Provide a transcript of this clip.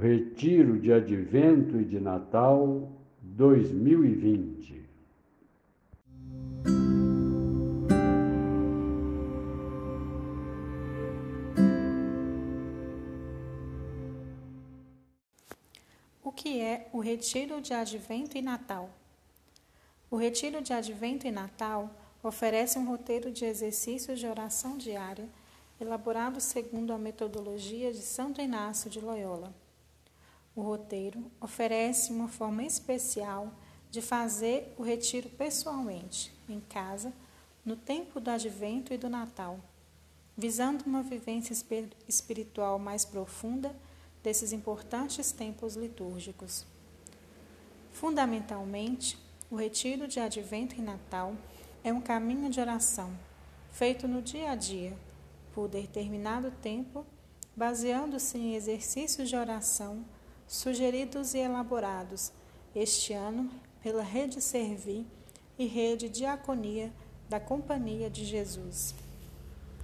Retiro de Advento e de Natal 2020. O que é o Retiro de Advento e Natal? O Retiro de Advento e Natal oferece um roteiro de exercícios de oração diária elaborado segundo a metodologia de Santo Inácio de Loyola. O roteiro oferece uma forma especial de fazer o retiro pessoalmente, em casa, no tempo do advento e do Natal, visando uma vivência espiritual mais profunda desses importantes tempos litúrgicos. Fundamentalmente, o retiro de advento e Natal é um caminho de oração feito no dia a dia por determinado tempo, baseando-se em exercícios de oração sugeridos e elaborados este ano pela Rede Servi e Rede Diaconia da Companhia de Jesus.